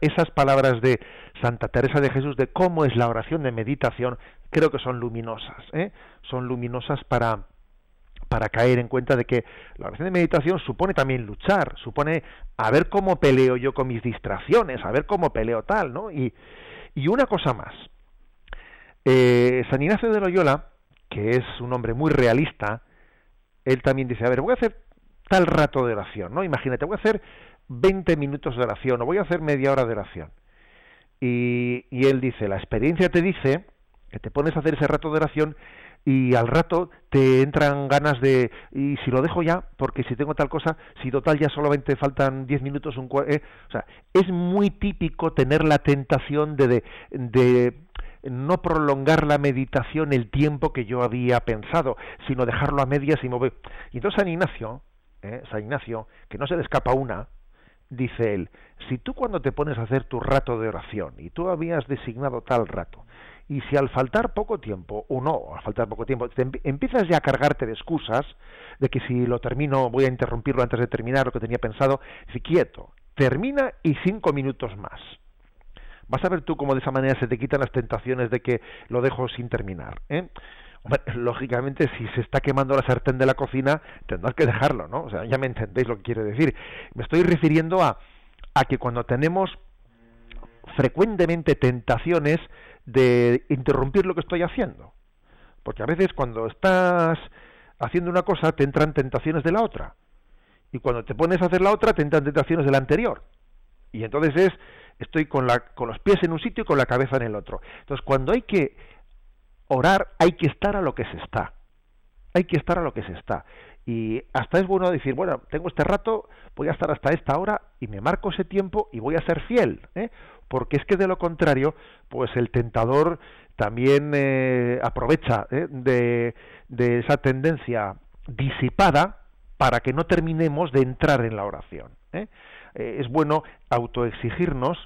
esas palabras de Santa Teresa de Jesús de cómo es la oración de meditación, creo que son luminosas, ¿eh? son luminosas para, para caer en cuenta de que la oración de meditación supone también luchar, supone a ver cómo peleo yo con mis distracciones, a ver cómo peleo tal, ¿no? Y, y una cosa más. Eh, San Ignacio de Loyola, que es un hombre muy realista, él también dice, a ver, voy a hacer tal rato de oración, ¿no? Imagínate, voy a hacer 20 minutos de oración o voy a hacer media hora de oración. Y, él dice, la experiencia te dice que te pones a hacer ese rato de oración y al rato te entran ganas de y si lo dejo ya porque si tengo tal cosa si total ya solamente faltan diez minutos un eh, o sea es muy típico tener la tentación de, de, de no prolongar la meditación el tiempo que yo había pensado, sino dejarlo a medias y mover. Y entonces San Ignacio, eh, San Ignacio, que no se le escapa una, dice él, si tú cuando te pones a hacer tu rato de oración y tú habías designado tal rato, y si al faltar poco tiempo, o no, al faltar poco tiempo, empiezas ya a cargarte de excusas, de que si lo termino voy a interrumpirlo antes de terminar lo que tenía pensado, si quieto, termina y cinco minutos más. Vas a ver tú cómo de esa manera se te quitan las tentaciones de que lo dejo sin terminar. ¿eh? Lógicamente, si se está quemando la sartén de la cocina, tendrás que dejarlo, ¿no? O sea, ya me entendéis lo que quiero decir. Me estoy refiriendo a, a que cuando tenemos frecuentemente tentaciones de interrumpir lo que estoy haciendo. Porque a veces cuando estás haciendo una cosa te entran tentaciones de la otra. Y cuando te pones a hacer la otra te entran tentaciones de la anterior. Y entonces es, estoy con, la, con los pies en un sitio y con la cabeza en el otro. Entonces cuando hay que orar hay que estar a lo que se está. Hay que estar a lo que se está. Y hasta es bueno decir, bueno, tengo este rato, voy a estar hasta esta hora y me marco ese tiempo y voy a ser fiel. ¿eh? Porque es que de lo contrario, pues el tentador también eh, aprovecha ¿eh? de, esa tendencia disipada para que no terminemos de entrar en la oración. ¿eh? es bueno autoexigirnos,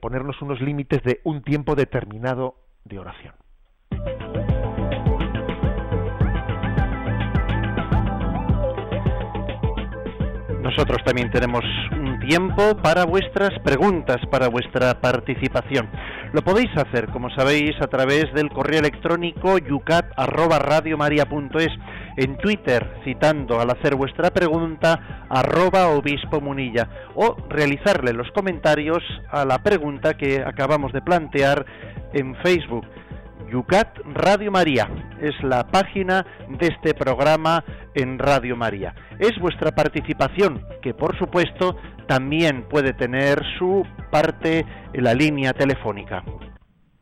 ponernos unos límites de un tiempo determinado de oración. Nosotros también tenemos un tiempo para vuestras preguntas, para vuestra participación. Lo podéis hacer, como sabéis, a través del correo electrónico yucat@radiomaria.es, en Twitter citando al hacer vuestra pregunta arroba obispo munilla o realizarle los comentarios a la pregunta que acabamos de plantear en Facebook Yucat Radio María. Es la página de este programa en Radio María. Es vuestra participación, que por supuesto también puede tener su parte en la línea telefónica.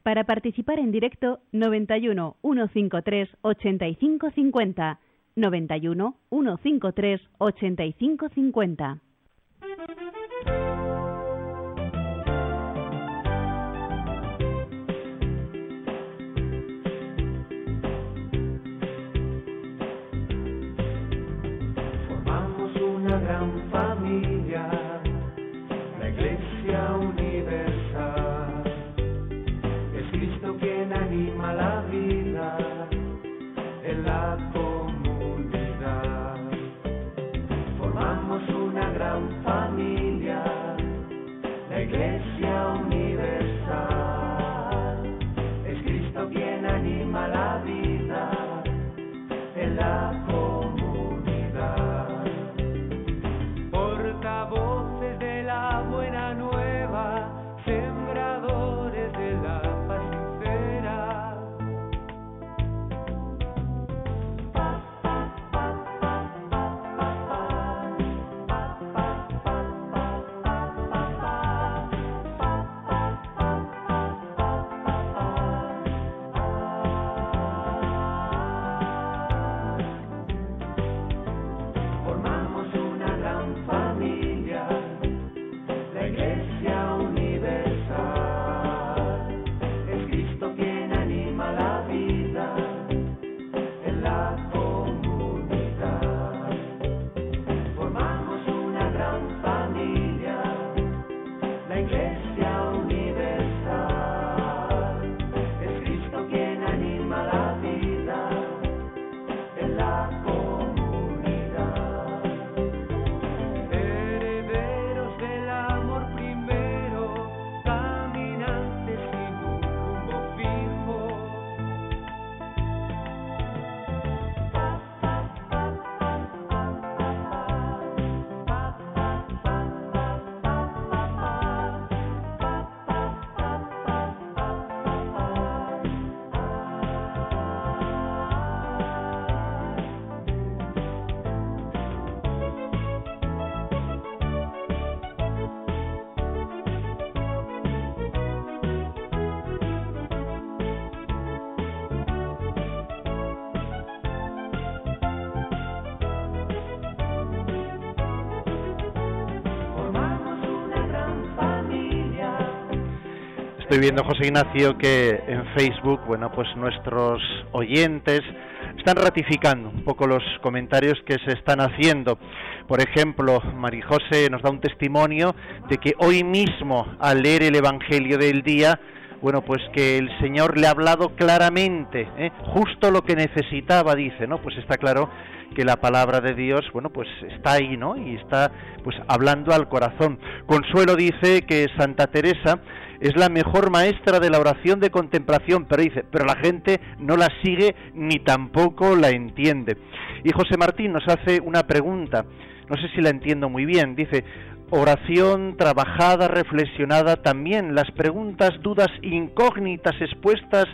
Para participar en directo, 91 153 8550. 91 153 8550. familia, la iglesia. Estoy viendo, José Ignacio, que en Facebook, bueno, pues nuestros oyentes están ratificando un poco los comentarios que se están haciendo. Por ejemplo, Marijose nos da un testimonio de que hoy mismo, al leer el Evangelio del día, bueno, pues que el Señor le ha hablado claramente, ¿eh? justo lo que necesitaba, dice, ¿no? Pues está claro que la palabra de Dios, bueno, pues está ahí, ¿no? Y está, pues, hablando al corazón. Consuelo dice que Santa Teresa es la mejor maestra de la oración de contemplación, pero dice, pero la gente no la sigue ni tampoco la entiende. Y José Martín nos hace una pregunta, no sé si la entiendo muy bien, dice, oración trabajada, reflexionada también, las preguntas, dudas incógnitas expuestas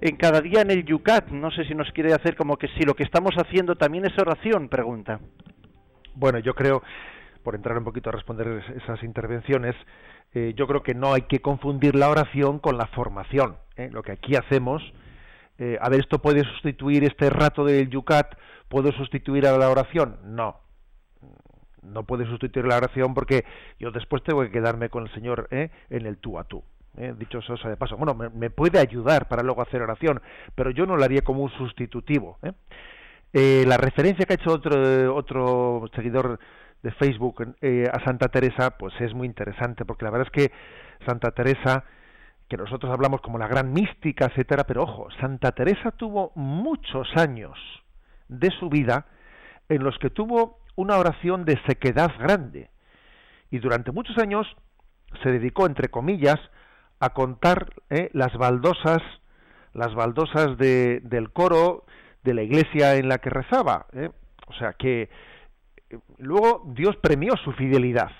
en cada día en el Yucat. No sé si nos quiere hacer como que si lo que estamos haciendo también es oración, pregunta. Bueno, yo creo, por entrar un poquito a responder esas intervenciones, eh, yo creo que no hay que confundir la oración con la formación. ¿eh? Lo que aquí hacemos, eh, a ver, ¿esto puede sustituir este rato del Yucat? ¿Puedo sustituir a la oración? No, no puede sustituir la oración porque yo después tengo que quedarme con el Señor en el tú a tú. Dicho eso de paso, bueno, me, puede ayudar para luego hacer oración, pero yo no lo haría como un sustitutivo. la referencia que ha hecho otro, otro seguidor de Facebook a Santa Teresa, pues es muy interesante, porque la verdad es que Santa Teresa, que nosotros hablamos como la gran mística, etcétera, pero ojo, Santa Teresa tuvo muchos años de su vida en los que tuvo una oración de sequedad grande. Y durante muchos años se dedicó, entre comillas, a contar eh, las baldosas, las baldosas de, del coro de la iglesia en la que rezaba. Eh. O sea que eh, luego Dios premió su fidelidad.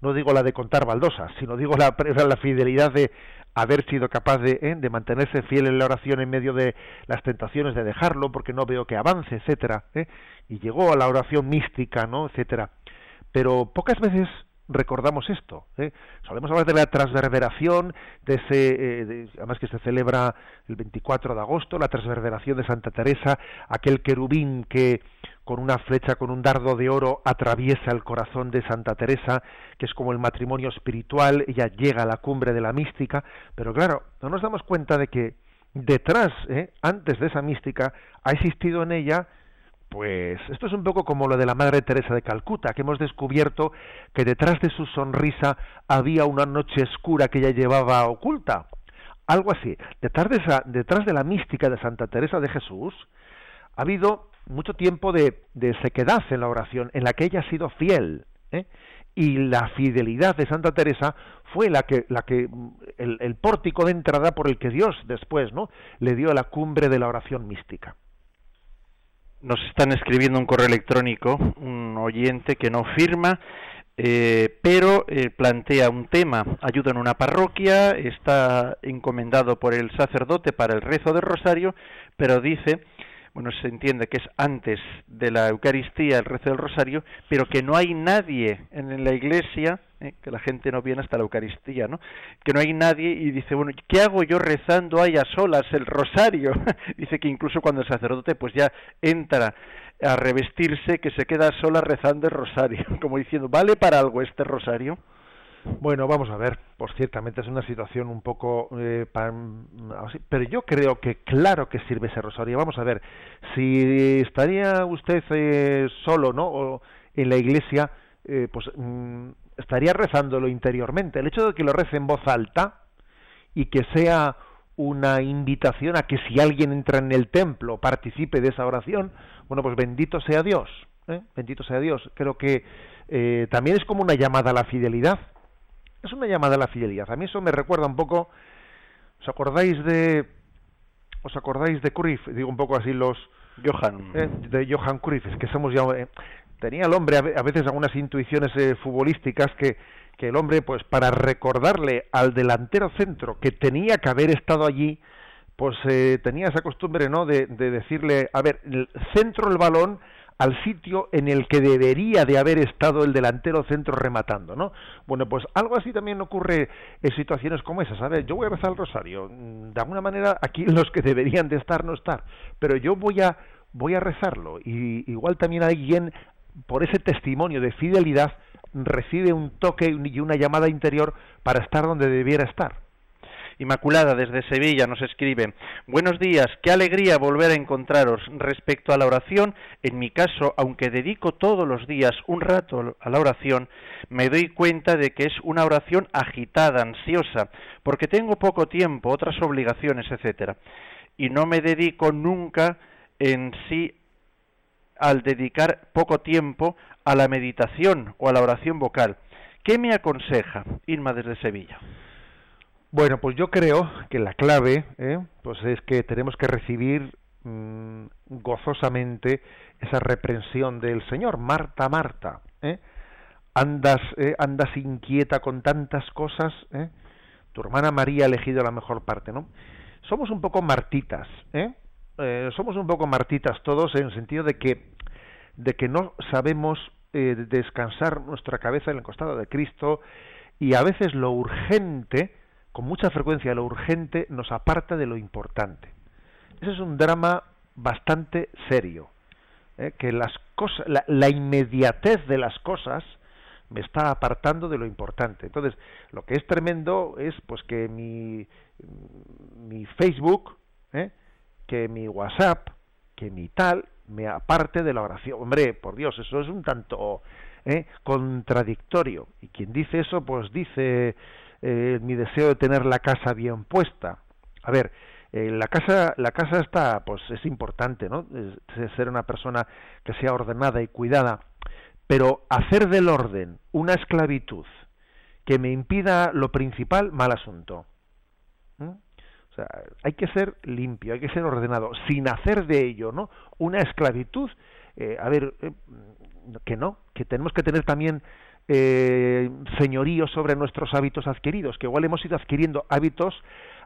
No digo la de contar baldosas, sino digo la, la fidelidad de haber sido capaz de, de, mantenerse fiel en la oración en medio de las tentaciones de dejarlo porque no veo que avance, etcétera, y llegó a la oración mística, ¿no? etcétera. Pero pocas veces recordamos esto. ¿eh? Solemos hablar de la transverberación, de ese, eh, además que se celebra el 24 de agosto, la transverberación de Santa Teresa, aquel querubín que con una flecha, con un dardo de oro, atraviesa el corazón de Santa Teresa, que es como el matrimonio espiritual, ella llega a la cumbre de la mística, pero claro, no nos damos cuenta de que detrás, ¿eh? antes de esa mística, ha existido en ella pues esto es un poco como lo de la Madre Teresa de Calcuta, que hemos descubierto que detrás de su sonrisa había una noche oscura que ella llevaba oculta. Algo así. Detrás de, esa, detrás de la mística de Santa Teresa de Jesús ha habido mucho tiempo de, sequedad en la oración, en la que ella ha sido fiel. ¿eh? Y la fidelidad de Santa Teresa fue la que, la que el, el pórtico de entrada por el que Dios después ¿no? le dio a la cumbre de la oración mística nos están escribiendo un correo electrónico, un oyente que no firma, eh, pero eh, plantea un tema, ayuda en una parroquia, está encomendado por el sacerdote para el rezo del rosario, pero dice bueno, se entiende que es antes de la Eucaristía, el rezo del Rosario, pero que no hay nadie en la iglesia, ¿eh? que la gente no viene hasta la Eucaristía, ¿no? Que no hay nadie y dice, bueno, ¿qué hago yo rezando ahí a solas el Rosario? dice que incluso cuando el sacerdote pues ya entra a revestirse, que se queda sola rezando el Rosario, como diciendo, ¿vale para algo este Rosario? Bueno, vamos a ver, pues ciertamente es una situación un poco... Eh, pero yo creo que claro que sirve ese rosario. Vamos a ver, si estaría usted eh, solo, ¿no? O en la iglesia, eh, pues mm, estaría rezándolo interiormente. El hecho de que lo rece en voz alta y que sea una invitación a que si alguien entra en el templo participe de esa oración, bueno, pues bendito sea Dios, bendito sea Dios. Creo que también es como una llamada a la fidelidad es una llamada a la fidelidad. A mí eso me recuerda un poco, ¿os acordáis de, os acordáis de Cruyff? Digo un poco así los Johan, eh, de Johan Cruyff, es que somos ya eh, tenía el hombre a veces algunas intuiciones eh, futbolísticas que el hombre pues para recordarle al delantero centro que tenía que haber estado allí pues tenía esa costumbre no de, de decirle a ver centro el balón al sitio en el que debería de haber estado el delantero centro rematando, ¿no? Bueno, pues algo así también ocurre en situaciones como esas, ¿sabes? Yo voy a rezar el rosario, mm, de alguna manera aquí los que deberían de estar no estar, pero yo voy a voy a rezarlo y igual también alguien por ese testimonio de fidelidad recibe un toque y una llamada interior para estar donde debiera estar. Inmaculada desde Sevilla nos escribe, buenos días, qué alegría volver a encontraros. Respecto a la oración, en mi caso, aunque dedico todos los días un rato a la oración, me doy cuenta de que es una oración agitada, ansiosa, porque tengo poco tiempo, otras obligaciones, etcétera, y no me dedico nunca en sí al dedicar poco tiempo a la meditación o a la oración vocal. ¿Qué me aconseja Irma desde Sevilla? Bueno, pues yo creo que la clave ¿eh? pues es que tenemos que recibir mm, gozosamente esa reprensión del Señor. Marta, Marta, ¿eh? andas, eh, andas inquieta con tantas cosas. ¿eh? Tu hermana María ha elegido la mejor parte, ¿no? Somos un poco martitas, ¿eh? Eh, somos un poco martitas todos en el sentido de que de que no sabemos eh, descansar nuestra cabeza en el costado de Cristo y a veces lo urgente, con mucha frecuencia lo urgente nos aparta de lo importante. Ese es un drama bastante serio, ¿eh? que las cosas, la, la, inmediatez de las cosas me está apartando de lo importante. Entonces, lo que es tremendo es pues que mi, mi Facebook, ¿eh? Que mi WhatsApp, que mi tal, me aparte de la oración. Hombre, por Dios, eso es un tanto ¿eh? contradictorio. Y quien dice eso, pues dice eh, mi deseo de tener la casa bien puesta. A ver, eh, la casa, la casa está, pues es importante, ¿no? Es, ser una persona que sea ordenada y cuidada. Pero hacer del orden una esclavitud que me impida lo principal, mal asunto. ¿Mm? Hay que ser limpio, hay que ser ordenado, sin hacer de ello, ¿no? Una esclavitud. Eh, a ver, eh, que no, que tenemos que tener también eh, señorío sobre nuestros hábitos adquiridos, que igual hemos ido adquiriendo hábitos,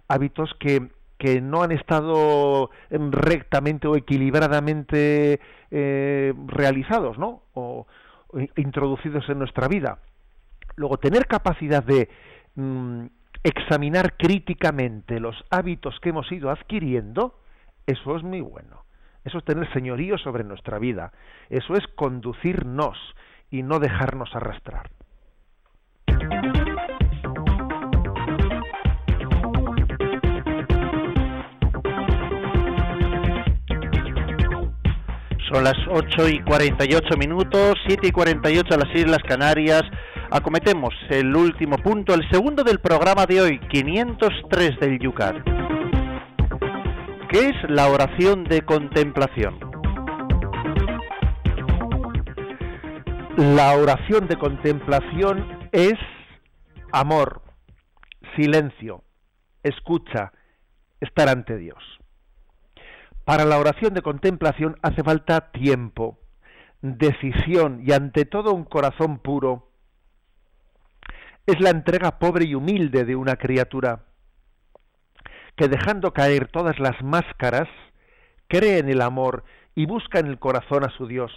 hábitos que, que no han estado rectamente o equilibradamente eh, realizados, ¿no? O, o, introducidos en nuestra vida. Luego, tener capacidad de mm, examinar críticamente los hábitos que hemos ido adquiriendo, eso es muy bueno. Eso es tener señorío sobre nuestra vida. Eso es conducirnos y no dejarnos arrastrar. Son las 8 y 48 minutos, 7 y 48 a las Islas Canarias acometemos el último punto, el segundo del programa de hoy, 503 del Yucat. ¿Qué es la oración de contemplación? La oración de contemplación es amor, silencio, escucha, estar ante Dios. Para la oración de contemplación hace falta tiempo, decisión y ante todo un corazón puro es la entrega pobre y humilde de una criatura que dejando caer todas las máscaras, cree en el amor y busca en el corazón a su Dios.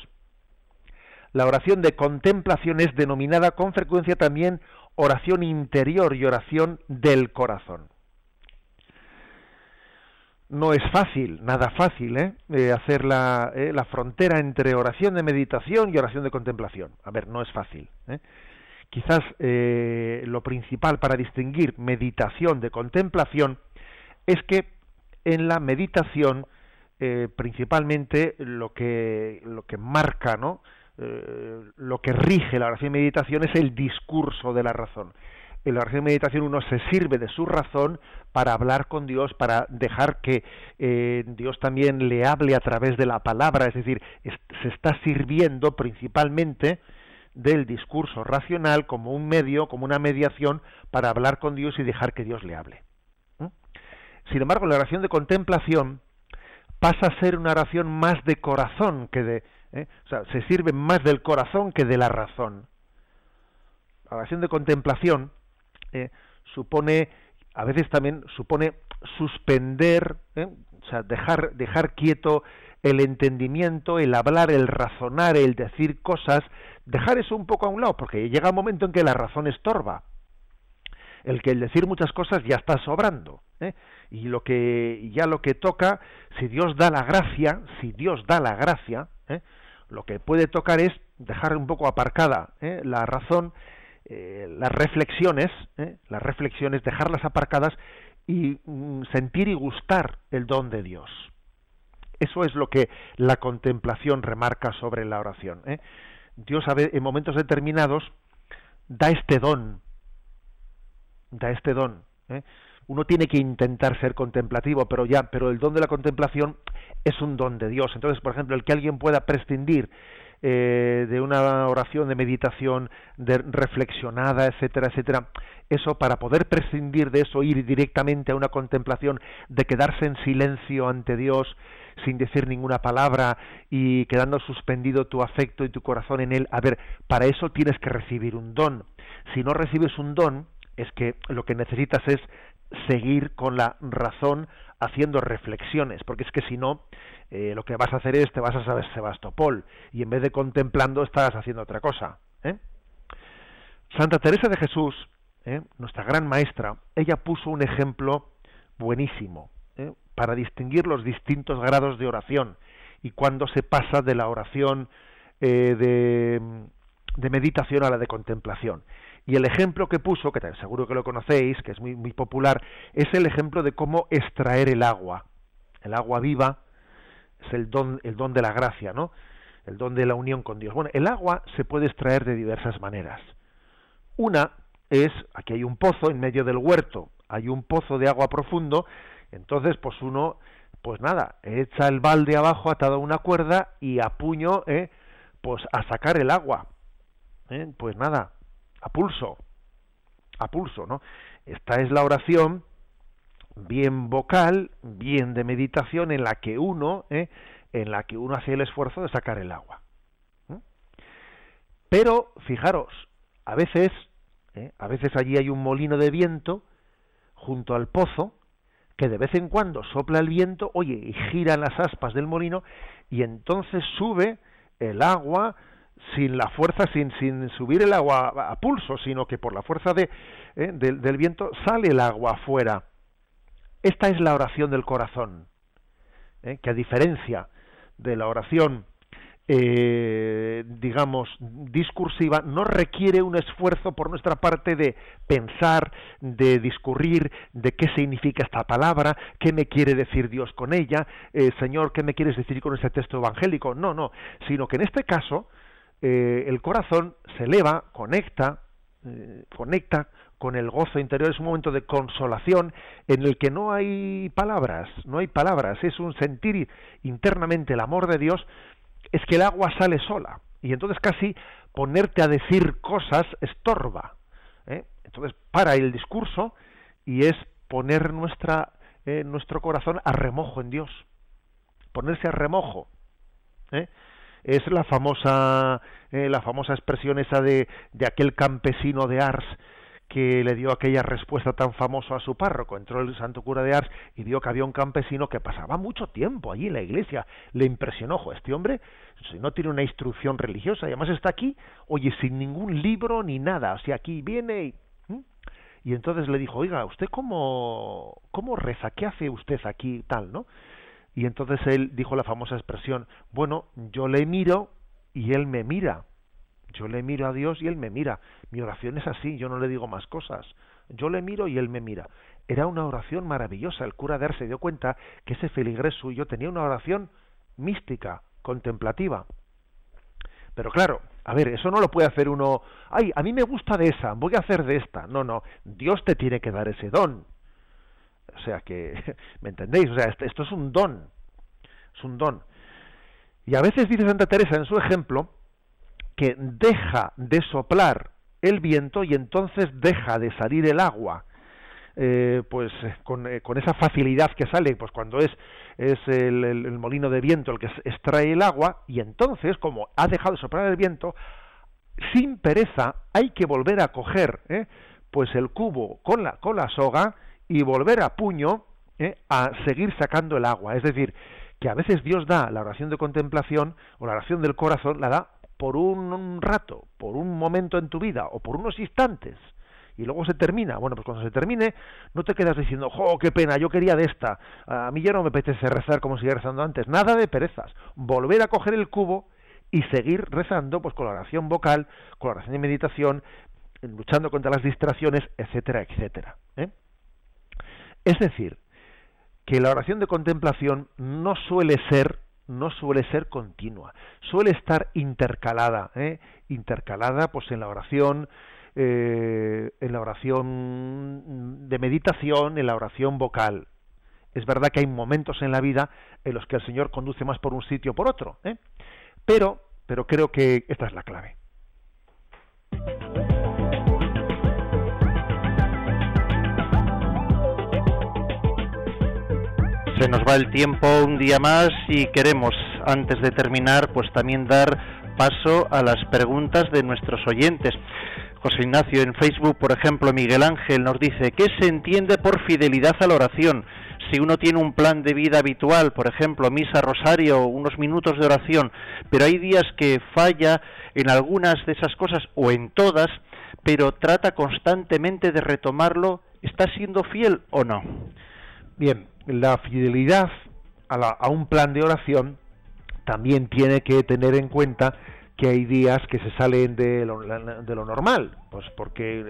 La oración de contemplación es denominada con frecuencia también oración interior y oración del corazón. No es fácil, nada fácil, ¿eh? eh hacer la, eh, la, frontera entre oración de meditación y oración de contemplación. A ver, no es fácil. Quizás eh, lo principal para distinguir meditación de contemplación es que en la meditación eh, principalmente lo que lo que marca no eh, lo que rige la oración de meditación es el discurso de la razón. En la oración de meditación uno se sirve de su razón para hablar con Dios, para dejar que eh, Dios también le hable a través de la palabra, es decir, se está sirviendo principalmente del discurso racional como un medio, como una mediación para hablar con Dios y dejar que Dios le hable. ¿Mm? Sin embargo, la oración de contemplación pasa a ser una oración más de corazón que de, ¿eh? o sea, se sirve más del corazón que de la razón. La oración de contemplación eh, supone, a veces también supone suspender, ¿eh? O sea, dejar, dejar quieto el entendimiento, el hablar, el razonar, el decir cosas, dejar eso un poco a un lado, porque llega un momento en que la razón estorba. El que el decir muchas cosas ya está sobrando. ¿eh? Y lo que ya lo que toca, si Dios da la gracia, si Dios da la gracia, ¿eh? lo que puede tocar es dejar un poco aparcada ¿eh? la razón, las reflexiones, las reflexiones, dejarlas aparcadas y mm, sentir y gustar el don de Dios. Eso es lo que la contemplación remarca sobre la oración. ¿eh? Dios en momentos determinados da este don, da este don. ¿eh? Uno tiene que intentar ser contemplativo, pero ya, pero el don de la contemplación es un don de Dios. Entonces, por ejemplo, el que alguien pueda prescindir eh, de una oración de meditación de reflexionada, etcétera, etcétera, eso para poder prescindir de eso, ir directamente a una contemplación, de quedarse en silencio ante Dios, sin decir ninguna palabra y quedando suspendido tu afecto y tu corazón en él, a ver, para eso tienes que recibir un don. Si no recibes un don, es que lo que necesitas es seguir con la razón haciendo reflexiones, porque es que si no, eh, lo que vas a hacer es te vas a saber Sebastopol y en vez de contemplando estás haciendo otra cosa. ¿eh? Santa Teresa de Jesús, ¿eh? nuestra gran maestra, ella puso un ejemplo buenísimo para distinguir los distintos grados de oración y cuando se pasa de la oración de, de meditación a la de contemplación. Y el ejemplo que puso, que seguro que lo conocéis, que es muy, muy popular, es el ejemplo de cómo extraer el agua. El agua viva es el don, el don de la gracia, ¿no? El don de la unión con Dios. Bueno, el agua se puede extraer de diversas maneras. Una es, aquí hay un pozo en medio del huerto, hay un pozo de agua profundo, entonces pues uno, pues nada, echa el balde abajo atado a una cuerda y a puño, ¿eh? pues a sacar el agua. ¿eh? Pues nada, a pulso, a pulso, ¿no? Esta es la oración bien vocal, bien de meditación, en la que uno, ¿eh? en la que uno hace el esfuerzo de sacar el agua. Pero, fijaros, a veces, ¿eh? a veces allí hay un molino de viento junto al pozo, que de vez en cuando sopla el viento, oye, y giran las aspas del molino, y entonces sube el agua sin la fuerza, sin, sin subir el agua a pulso, sino que por la fuerza de, eh, del, viento sale el agua afuera. Esta es la oración del corazón, eh, que a diferencia de la oración, eh, digamos, discursiva, no requiere un esfuerzo por nuestra parte de pensar, de discurrir, de qué significa esta palabra, qué me quiere decir Dios con ella, Señor, qué me quieres decir con este texto evangélico. No, no, sino que en este caso, eh, el corazón se eleva, conecta, eh, conecta con el gozo interior, es un momento de consolación en el que no hay palabras, no hay palabras, es un sentir internamente el amor de Dios, es que el agua sale sola y entonces casi ponerte a decir cosas estorba. ¿eh? Entonces para el discurso y es poner nuestra, nuestro corazón a remojo en Dios, ponerse a remojo. ¿eh? es la famosa eh, la famosa expresión esa de, de aquel campesino de Ars que le dio aquella respuesta tan famosa a su párroco. Entró el santo cura de Ars y vio que había un campesino que pasaba mucho tiempo allí en la iglesia. Le impresionó, ojo, este hombre si no tiene una instrucción religiosa, y además está aquí, oye, sin ningún libro ni nada, o sea, aquí viene y... Y entonces le dijo, oiga, ¿usted cómo, cómo reza? ¿Qué hace usted aquí tal, no? Y entonces él dijo la famosa expresión, bueno, yo le miro y él me mira. Yo le miro a Dios y él me mira. Mi oración es así, yo no le digo más cosas. Yo le miro y él me mira. Era una oración maravillosa. El cura de Ars se dio cuenta que ese feligres suyo tenía una oración mística, contemplativa. Pero claro, a ver, eso no lo puede hacer uno, ay, a mí me gusta de esa, voy a hacer de esta. No, no, Dios te tiene que dar ese don. O sea que, ¿me entendéis? O sea, esto es un don, es un don. Y a veces dice Santa Teresa en su ejemplo que deja de soplar el viento y entonces deja de salir el agua. Eh, pues eh, con, eh, con, esa facilidad que sale pues cuando es es el, molino de viento el que extrae el agua y entonces como ha dejado de soplar el viento sin pereza hay que volver a coger pues el cubo con la con la soga y volver a puño ¿eh? a seguir sacando el agua. Es decir, que a veces Dios da la oración de contemplación o la oración del corazón, la da por un rato, por un momento en tu vida o por unos instantes y luego se termina. Bueno, pues cuando se termine, no te quedas diciendo, ¡jo, qué pena! Yo quería de esta. A mí ya no me apetece rezar como seguía rezando antes. Nada de perezas. Volver a coger el cubo y seguir rezando, pues con la oración vocal, con la oración de meditación, luchando contra las distracciones, etcétera, etcétera. ¿eh? Es decir, que la oración de contemplación no suele ser no suele ser continua, suele estar intercalada, ¿eh? intercalada pues en la oración, eh, en la oración de meditación, en la oración vocal. Es verdad que hay momentos en la vida en los que el Señor conduce más por un sitio o por otro, ¿eh? pero, pero creo que esta es la clave. Se nos va el tiempo un día más y queremos, antes de terminar, pues también dar paso a las preguntas de nuestros oyentes. José Ignacio, en Facebook, por ejemplo, Miguel Ángel nos dice, ¿qué se entiende por fidelidad a la oración? Si uno tiene un plan de vida habitual, por ejemplo, misa, rosario, unos minutos de oración, pero hay días que falla en algunas de esas cosas o en todas, pero trata constantemente de retomarlo, ¿está siendo fiel o no? Bien, la fidelidad a, a un plan de oración también tiene que tener en cuenta que hay días que se salen de lo, de lo normal, pues porque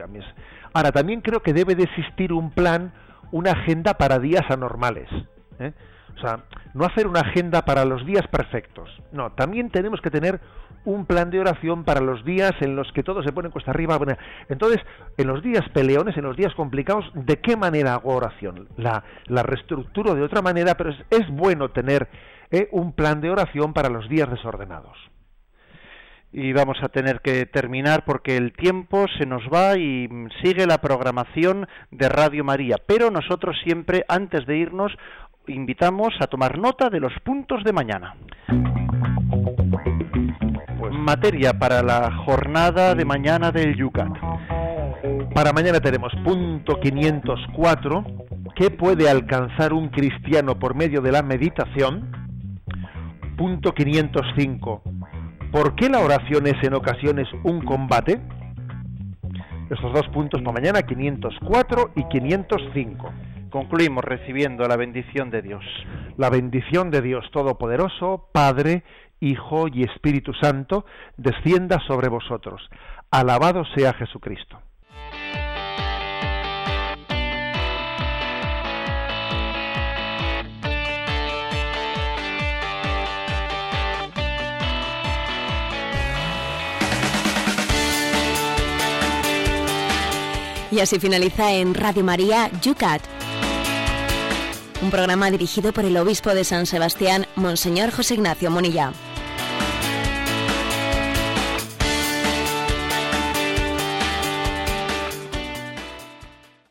ahora también creo que debe de existir un plan, una agenda para días anormales. ¿eh? O sea, no hacer una agenda para los días perfectos. No, también tenemos que tener un plan de oración para los días en los que todo se pone cuesta arriba. Entonces, en los días peleones, en los días complicados, ¿de qué manera hago oración? La, reestructuro de otra manera, pero es, es bueno tener ¿eh? un plan de oración para los días desordenados y vamos a tener que terminar porque el tiempo se nos va y sigue la programación de Radio María. Pero nosotros siempre, antes de irnos, invitamos a tomar nota de los puntos de mañana. Materia para la jornada de mañana del Yucat. Para mañana tenemos punto 504, ¿qué puede alcanzar un cristiano por medio de la meditación? Punto 505, ¿Por qué la oración es en ocasiones un combate? Estos dos puntos para mañana, 504 y 505. Concluimos recibiendo la bendición de Dios. La bendición de Dios Todopoderoso, Padre, Hijo y Espíritu Santo, descienda sobre vosotros. Alabado sea Jesucristo. Y así finaliza en Radio María Yucat, un programa dirigido por el obispo de San Sebastián, Monseñor José Ignacio Monilla.